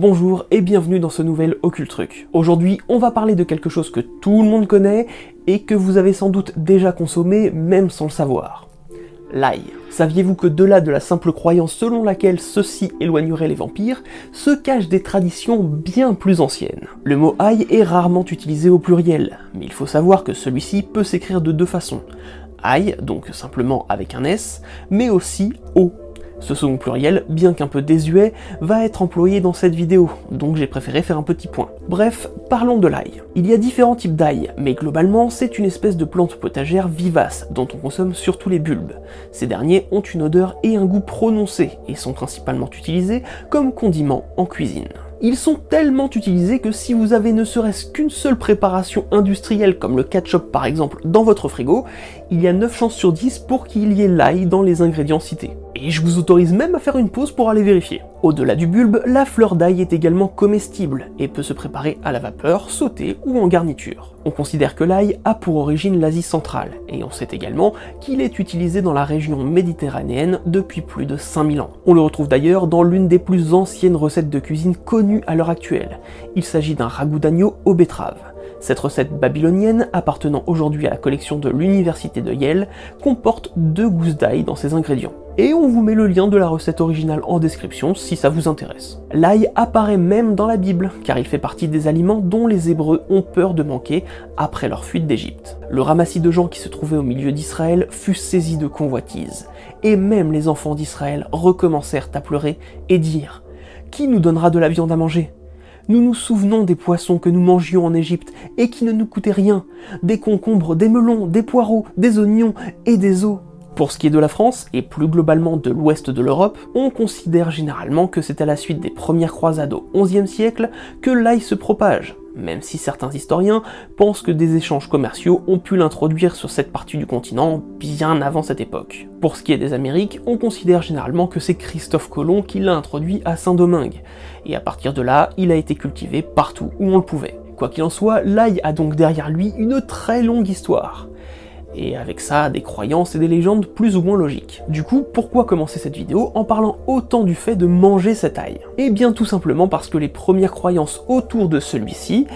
Bonjour et bienvenue dans ce nouvel Occult Truc. Aujourd'hui, on va parler de quelque chose que tout le monde connaît et que vous avez sans doute déjà consommé même sans le savoir. L'ail. Saviez-vous que de là de la simple croyance selon laquelle ceci éloignerait les vampires, se cachent des traditions bien plus anciennes? Le mot ail est rarement utilisé au pluriel, mais il faut savoir que celui-ci peut s'écrire de deux façons. Ail, donc simplement avec un S, mais aussi O, ce second pluriel, bien qu'un peu désuet, va être employé dans cette vidéo, donc j'ai préféré faire un petit point. Bref, parlons de l'ail. Il y a différents types d'ail, mais globalement c'est une espèce de plante potagère vivace, dont on consomme surtout les bulbes. Ces derniers ont une odeur et un goût prononcés, et sont principalement utilisés comme condiments en cuisine. Ils sont tellement utilisés que si vous avez ne serait-ce qu'une seule préparation industrielle comme le ketchup par exemple dans votre frigo, il y a 9 chances sur 10 pour qu'il y ait l'ail dans les ingrédients cités. Et je vous autorise même à faire une pause pour aller vérifier. Au-delà du bulbe, la fleur d'ail est également comestible et peut se préparer à la vapeur, sautée ou en garniture. On considère que l'ail a pour origine l'Asie centrale, et on sait également qu'il est utilisé dans la région méditerranéenne depuis plus de 5000 ans. On le retrouve d'ailleurs dans l'une des plus anciennes recettes de cuisine connues à l'heure actuelle. Il s'agit d'un ragoût d'agneau aux betteraves. Cette recette babylonienne, appartenant aujourd'hui à la collection de l'université de Yale, comporte deux gousses d'ail dans ses ingrédients. Et on vous met le lien de la recette originale en description si ça vous intéresse. L'ail apparaît même dans la Bible, car il fait partie des aliments dont les Hébreux ont peur de manquer après leur fuite d'Égypte. Le ramassis de gens qui se trouvaient au milieu d'Israël fut saisi de convoitise, et même les enfants d'Israël recommencèrent à pleurer et dire Qui nous donnera de la viande à manger? Nous nous souvenons des poissons que nous mangions en Égypte et qui ne nous coûtaient rien, des concombres, des melons, des poireaux, des oignons et des os. Pour ce qui est de la France, et plus globalement de l'ouest de l'Europe, on considère généralement que c'est à la suite des premières croisades au XIe siècle que l'ail se propage, même si certains historiens pensent que des échanges commerciaux ont pu l'introduire sur cette partie du continent bien avant cette époque. Pour ce qui est des Amériques, on considère généralement que c'est Christophe Colomb qui l'a introduit à Saint-Domingue, et à partir de là, il a été cultivé partout où on le pouvait. Quoi qu'il en soit, l'ail a donc derrière lui une très longue histoire et avec ça des croyances et des légendes plus ou moins logiques. Du coup, pourquoi commencer cette vidéo en parlant autant du fait de manger cet ail? Eh bien tout simplement parce que les premières croyances autour de celui-ci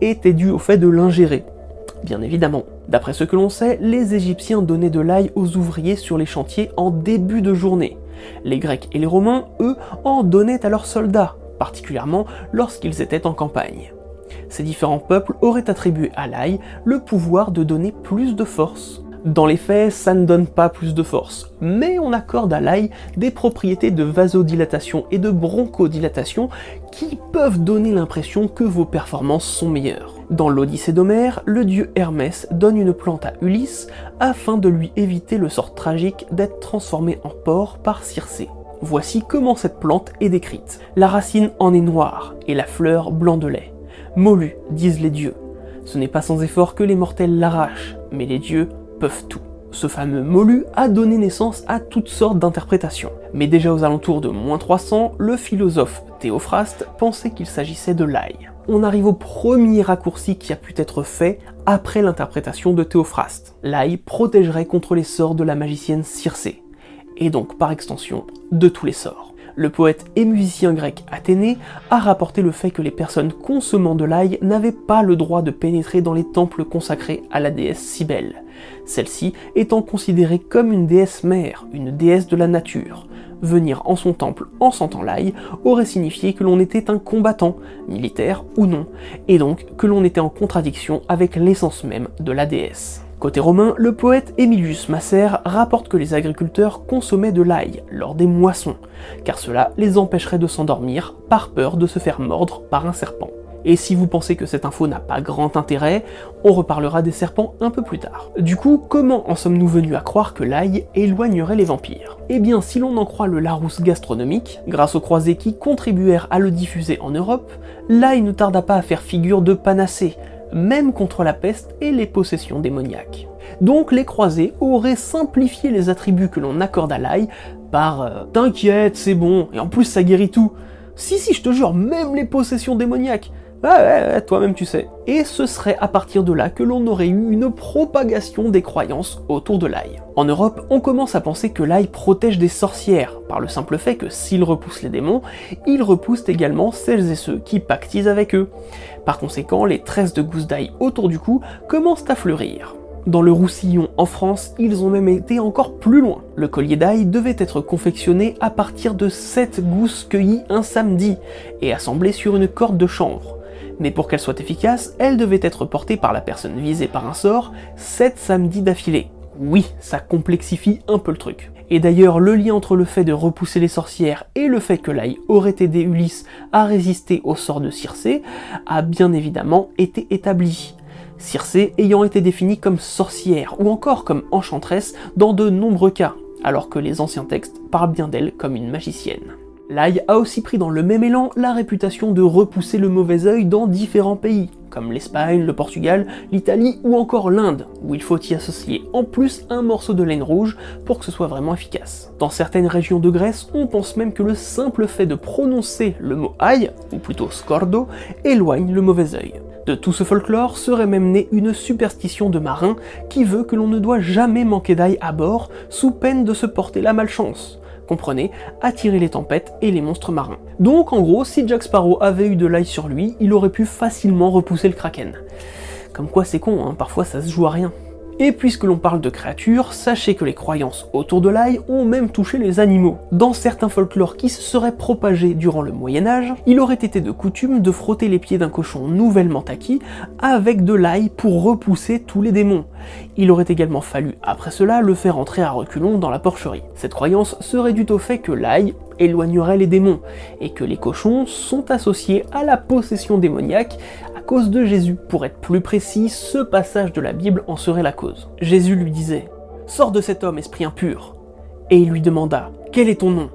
étaient dues au fait de l'ingérer. Bien évidemment. D'après ce que l'on sait, les Égyptiens donnaient de l'ail aux ouvriers sur les chantiers en début de journée. Les Grecs et les Romains, eux, en donnaient à leurs soldats, particulièrement lorsqu'ils étaient en campagne. Ces différents peuples auraient attribué à l'ail le pouvoir de donner plus de force. Dans les faits, ça ne donne pas plus de force, mais on accorde à l'ail des propriétés de vasodilatation et de bronchodilatation qui peuvent donner l'impression que vos performances sont meilleures. Dans l'Odyssée d'Homère, le dieu Hermès donne une plante à Ulysse afin de lui éviter le sort tragique d'être transformé en porc par Circé. Voici comment cette plante est décrite. La racine en est noire et la fleur blanc de lait. Molu, disent les dieux. Ce n'est pas sans effort que les mortels l'arrachent, mais les dieux peuvent tout. Ce fameux molu a donné naissance à toutes sortes d'interprétations. Mais déjà aux alentours de moins 300, le philosophe Théophraste pensait qu'il s'agissait de l'ail. On arrive au premier raccourci qui a pu être fait après l'interprétation de Théophraste. L'ail protégerait contre les sorts de la magicienne Circé, et donc par extension de tous les sorts. Le poète et musicien grec Athénée a rapporté le fait que les personnes consommant de l'ail n'avaient pas le droit de pénétrer dans les temples consacrés à la déesse Cybèle, celle-ci étant considérée comme une déesse mère, une déesse de la nature. Venir en son temple en sentant l'ail aurait signifié que l'on était un combattant, militaire ou non, et donc que l'on était en contradiction avec l'essence même de la déesse. Côté romain, le poète Emilius Masser rapporte que les agriculteurs consommaient de l'ail lors des moissons, car cela les empêcherait de s'endormir par peur de se faire mordre par un serpent. Et si vous pensez que cette info n'a pas grand intérêt, on reparlera des serpents un peu plus tard. Du coup, comment en sommes-nous venus à croire que l'ail éloignerait les vampires? Eh bien, si l'on en croit le Larousse gastronomique, grâce aux croisés qui contribuèrent à le diffuser en Europe, l'ail ne tarda pas à faire figure de panacée, même contre la peste et les possessions démoniaques. Donc les croisés auraient simplifié les attributs que l'on accorde à l'ail par euh, T'inquiète, c'est bon, et en plus ça guérit tout. Si si, je te jure, même les possessions démoniaques. Ouais, ouais, ouais, toi-même tu sais. Et ce serait à partir de là que l'on aurait eu une propagation des croyances autour de l'ail. En Europe, on commence à penser que l'ail protège des sorcières, par le simple fait que s'il repousse les démons, il repousse également celles et ceux qui pactisent avec eux. Par conséquent, les tresses de gousses d'ail autour du cou commencent à fleurir. Dans le Roussillon en France, ils ont même été encore plus loin. Le collier d'ail devait être confectionné à partir de 7 gousses cueillies un samedi et assemblées sur une corde de chanvre. Mais pour qu'elle soit efficace, elle devait être portée par la personne visée par un sort 7 samedis d'affilée. Oui, ça complexifie un peu le truc. Et d'ailleurs, le lien entre le fait de repousser les sorcières et le fait que l'ail aurait aidé Ulysse à résister au sort de Circé a bien évidemment été établi. Circé ayant été définie comme sorcière ou encore comme enchanteresse dans de nombreux cas, alors que les anciens textes parlent bien d'elle comme une magicienne. L'ail a aussi pris dans le même élan la réputation de repousser le mauvais œil dans différents pays, comme l'Espagne, le Portugal, l'Italie ou encore l'Inde, où il faut y associer en plus un morceau de laine rouge pour que ce soit vraiment efficace. Dans certaines régions de Grèce, on pense même que le simple fait de prononcer le mot ail, ou plutôt scordo, éloigne le mauvais œil. De tout ce folklore serait même née une superstition de marin qui veut que l'on ne doit jamais manquer d'ail à bord sous peine de se porter la malchance comprenez, attirer les tempêtes et les monstres marins. Donc en gros, si Jack Sparrow avait eu de l'ail sur lui, il aurait pu facilement repousser le kraken. Comme quoi c'est con, hein, parfois ça se joue à rien. Et puisque l'on parle de créatures, sachez que les croyances autour de l'ail ont même touché les animaux. Dans certains folklores qui se seraient propagés durant le Moyen Âge, il aurait été de coutume de frotter les pieds d'un cochon nouvellement acquis avec de l'ail pour repousser tous les démons. Il aurait également fallu, après cela, le faire entrer à reculons dans la porcherie. Cette croyance serait due au fait que l'ail éloignerait les démons, et que les cochons sont associés à la possession démoniaque cause de Jésus. Pour être plus précis, ce passage de la Bible en serait la cause. Jésus lui disait Sors de cet homme, esprit impur. Et il lui demanda Quel est ton nom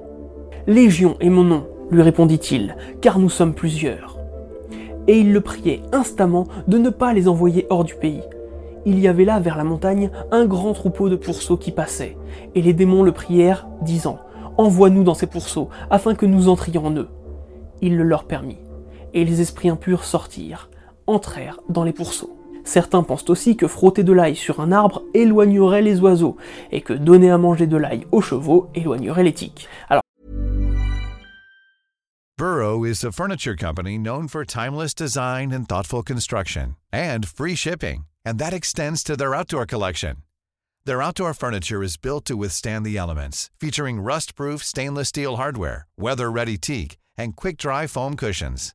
Légion est mon nom, lui répondit-il, car nous sommes plusieurs. Et il le priait instamment de ne pas les envoyer hors du pays. Il y avait là, vers la montagne, un grand troupeau de pourceaux qui passaient, et les démons le prièrent, disant Envoie-nous dans ces pourceaux, afin que nous entrions en eux. Il le leur permit, et les esprits impurs sortirent, entrèrent dans les pourceaux. Certains pensent aussi que frotter de l'ail sur un arbre éloignerait les oiseaux, et que donner à manger de l'ail aux chevaux éloignerait les tiques. Alors, Burrow is a furniture company known for timeless design and thoughtful construction, and free shipping, and that extends to their outdoor collection. Their outdoor furniture is built to withstand the elements, featuring rust-proof stainless steel hardware, weather-ready teak, and quick-dry foam cushions.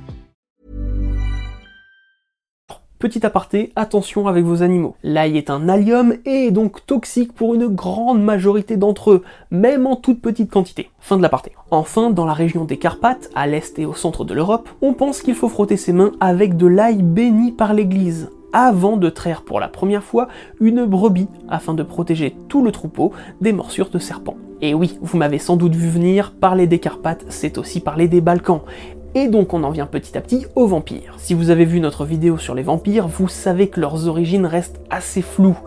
Petit aparté, attention avec vos animaux. L'ail est un allium et est donc toxique pour une grande majorité d'entre eux, même en toute petite quantité. Fin de l'aparté. Enfin, dans la région des Carpates, à l'est et au centre de l'Europe, on pense qu'il faut frotter ses mains avec de l'ail béni par l'église avant de traire pour la première fois une brebis afin de protéger tout le troupeau des morsures de serpents. Et oui, vous m'avez sans doute vu venir, parler des Carpates, c'est aussi parler des Balkans. Et donc on en vient petit à petit aux vampires. Si vous avez vu notre vidéo sur les vampires, vous savez que leurs origines restent assez floues.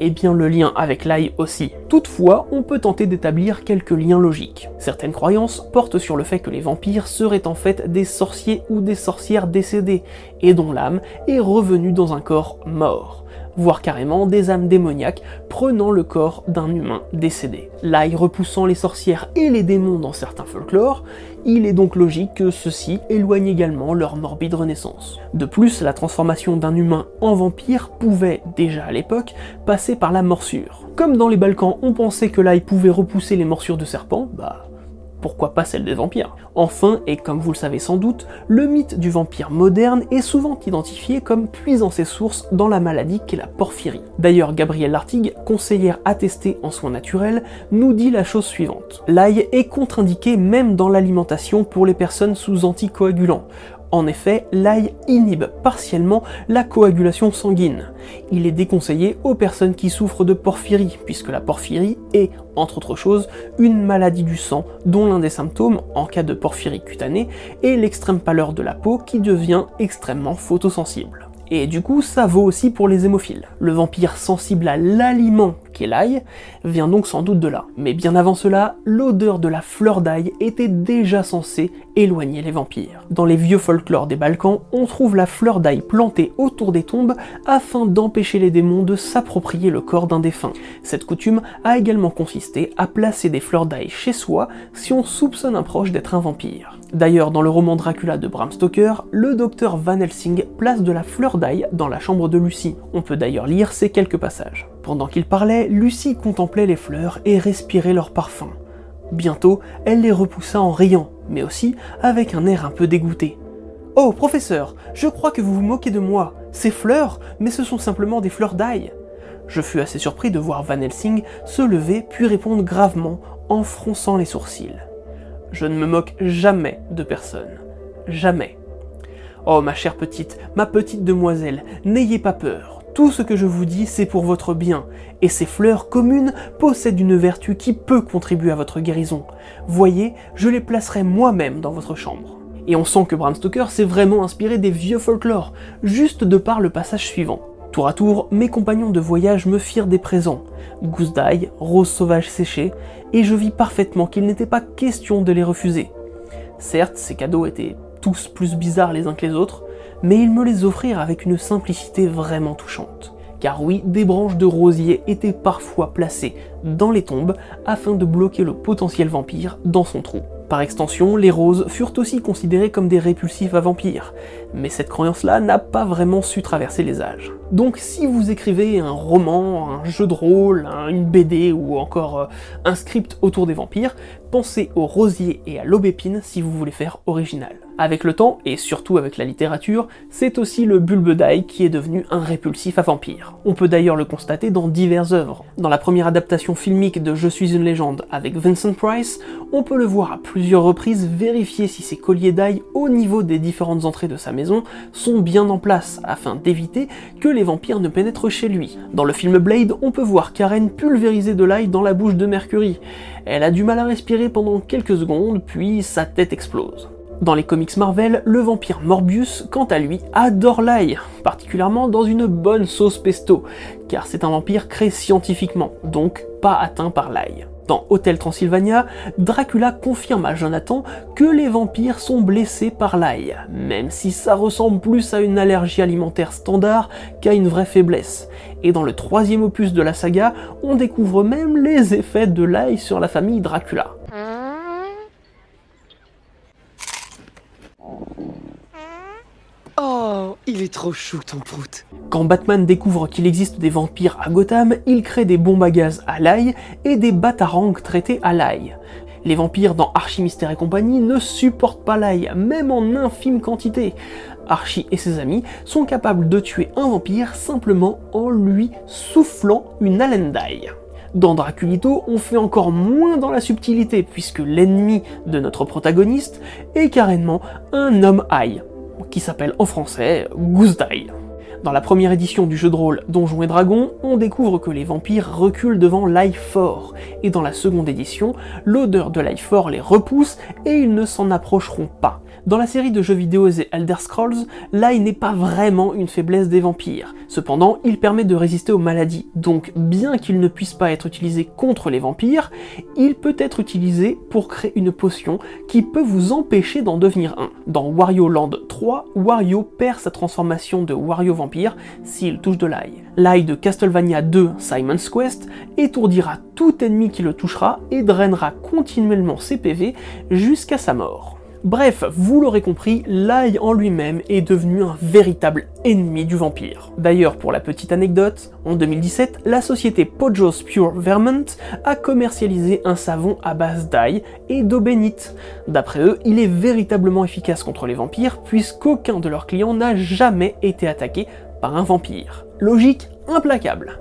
Et bien le lien avec l'ail aussi. Toutefois, on peut tenter d'établir quelques liens logiques. Certaines croyances portent sur le fait que les vampires seraient en fait des sorciers ou des sorcières décédés, et dont l'âme est revenue dans un corps mort voire carrément des âmes démoniaques prenant le corps d'un humain décédé. L'ail repoussant les sorcières et les démons dans certains folklores, il est donc logique que ceux-ci éloignent également leur morbide renaissance. De plus, la transformation d'un humain en vampire pouvait, déjà à l'époque, passer par la morsure. Comme dans les Balkans, on pensait que l'ail pouvait repousser les morsures de serpents, bah pourquoi pas celle des vampires Enfin, et comme vous le savez sans doute, le mythe du vampire moderne est souvent identifié comme puisant ses sources dans la maladie qu'est la porphyrie. D'ailleurs, Gabrielle Lartigue, conseillère attestée en soins naturels, nous dit la chose suivante. L'ail est contre-indiqué même dans l'alimentation pour les personnes sous anticoagulants. En effet, l'ail inhibe partiellement la coagulation sanguine. Il est déconseillé aux personnes qui souffrent de porphyrie, puisque la porphyrie est, entre autres choses, une maladie du sang dont l'un des symptômes, en cas de porphyrie cutanée, est l'extrême pâleur de la peau qui devient extrêmement photosensible. Et du coup, ça vaut aussi pour les hémophiles. Le vampire sensible à l'aliment qu'est l'ail vient donc sans doute de là. Mais bien avant cela, l'odeur de la fleur d'ail était déjà censée éloigner les vampires. Dans les vieux folklores des Balkans, on trouve la fleur d'ail plantée autour des tombes afin d'empêcher les démons de s'approprier le corps d'un défunt. Cette coutume a également consisté à placer des fleurs d'ail chez soi si on soupçonne un proche d'être un vampire. D'ailleurs, dans le roman Dracula de Bram Stoker, le docteur Van Helsing place de la fleur d'ail dans la chambre de Lucie. On peut d'ailleurs lire ces quelques passages. Pendant qu'il parlait, Lucie contemplait les fleurs et respirait leur parfum. Bientôt, elle les repoussa en riant, mais aussi avec un air un peu dégoûté. Oh, professeur, je crois que vous vous moquez de moi. Ces fleurs, mais ce sont simplement des fleurs d'ail. Je fus assez surpris de voir Van Helsing se lever puis répondre gravement en fronçant les sourcils. Je ne me moque jamais de personne. Jamais. Oh ma chère petite, ma petite demoiselle, n'ayez pas peur. Tout ce que je vous dis, c'est pour votre bien, et ces fleurs communes possèdent une vertu qui peut contribuer à votre guérison. Voyez, je les placerai moi-même dans votre chambre. Et on sent que Bram Stoker s'est vraiment inspiré des vieux folklores, juste de par le passage suivant. Tour à tour, mes compagnons de voyage me firent des présents. Gousses d'ail, roses sauvages séchées, et je vis parfaitement qu'il n'était pas question de les refuser. Certes, ces cadeaux étaient tous plus bizarres les uns que les autres, mais ils me les offrirent avec une simplicité vraiment touchante. Car oui, des branches de rosier étaient parfois placées dans les tombes afin de bloquer le potentiel vampire dans son trou. Par extension, les roses furent aussi considérées comme des répulsifs à vampires, mais cette croyance-là n'a pas vraiment su traverser les âges. Donc si vous écrivez un roman, un jeu de rôle, une BD ou encore euh, un script autour des vampires, pensez au rosier et à l'aubépine si vous voulez faire original. Avec le temps, et surtout avec la littérature, c'est aussi le bulbe d'ail qui est devenu un répulsif à vampire. On peut d'ailleurs le constater dans diverses œuvres. Dans la première adaptation filmique de Je suis une légende avec Vincent Price, on peut le voir à plusieurs reprises vérifier si ses colliers d'ail au niveau des différentes entrées de sa maison sont bien en place, afin d'éviter que les vampires ne pénètrent chez lui. Dans le film Blade, on peut voir Karen pulvériser de l'ail dans la bouche de Mercury. Elle a du mal à respirer pendant quelques secondes, puis sa tête explose. Dans les comics Marvel, le vampire Morbius, quant à lui, adore l'ail, particulièrement dans une bonne sauce pesto, car c'est un vampire créé scientifiquement, donc pas atteint par l'ail. Dans Hôtel Transylvania, Dracula confirme à Jonathan que les vampires sont blessés par l'ail, même si ça ressemble plus à une allergie alimentaire standard qu'à une vraie faiblesse. Et dans le troisième opus de la saga, on découvre même les effets de l'ail sur la famille Dracula. Il est trop chou ton prout. Quand Batman découvre qu'il existe des vampires à Gotham, il crée des bombes à gaz à l'ail et des batarangs traités à l'ail. Les vampires dans Archie Mystère et compagnie ne supportent pas l'ail, même en infime quantité. Archie et ses amis sont capables de tuer un vampire simplement en lui soufflant une haleine d'ail. Dans Draculito, on fait encore moins dans la subtilité, puisque l'ennemi de notre protagoniste est carrément un homme ail, qui s'appelle en français Goose d'ail. Dans la première édition du jeu de rôle Donjons et Dragons, on découvre que les vampires reculent devant l'ail fort, et dans la seconde édition, l'odeur de l'ail fort les repousse et ils ne s'en approcheront pas. Dans la série de jeux vidéo The Elder Scrolls, l'ail n'est pas vraiment une faiblesse des vampires. Cependant, il permet de résister aux maladies, donc bien qu'il ne puisse pas être utilisé contre les vampires, il peut être utilisé pour créer une potion qui peut vous empêcher d'en devenir un. Dans Wario Land 3, Wario perd sa transformation de Wario vampire s'il touche de l'ail. L'ail de Castlevania 2 Simon's Quest étourdira tout ennemi qui le touchera et drainera continuellement ses PV jusqu'à sa mort. Bref, vous l'aurez compris, l'ail en lui-même est devenu un véritable ennemi du vampire. D'ailleurs, pour la petite anecdote, en 2017, la société Pojos Pure Vermont a commercialisé un savon à base d'ail et d'eau bénite. D'après eux, il est véritablement efficace contre les vampires puisqu'aucun de leurs clients n'a jamais été attaqué par un vampire. Logique implacable.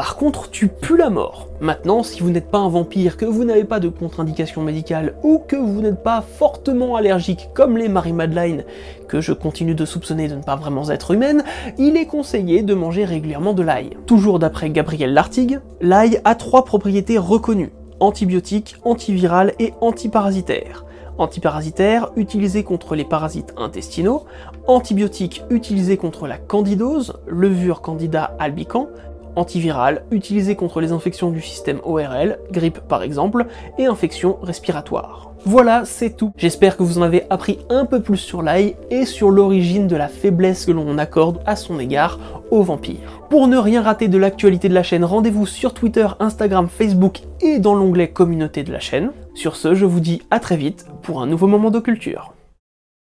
Par contre, tu pues la mort. Maintenant, si vous n'êtes pas un vampire, que vous n'avez pas de contre-indication médicale ou que vous n'êtes pas fortement allergique comme les Marie-Madeleine, que je continue de soupçonner de ne pas vraiment être humaine, il est conseillé de manger régulièrement de l'ail. Toujours d'après Gabriel Lartigue, l'ail a trois propriétés reconnues antibiotique, antiviral et antiparasitaire antiparasitaire utilisé contre les parasites intestinaux, antibiotique utilisé contre la candidose, levure candida albicans, antiviral utilisé contre les infections du système ORL, grippe par exemple, et infections respiratoires. Voilà, c'est tout. J'espère que vous en avez appris un peu plus sur l'ail et sur l'origine de la faiblesse que l'on accorde à son égard aux vampires. Pour ne rien rater de l'actualité de la chaîne, rendez-vous sur Twitter, Instagram, Facebook et dans l'onglet communauté de la chaîne. Sur ce, je vous dis à très vite pour un nouveau moment de culture.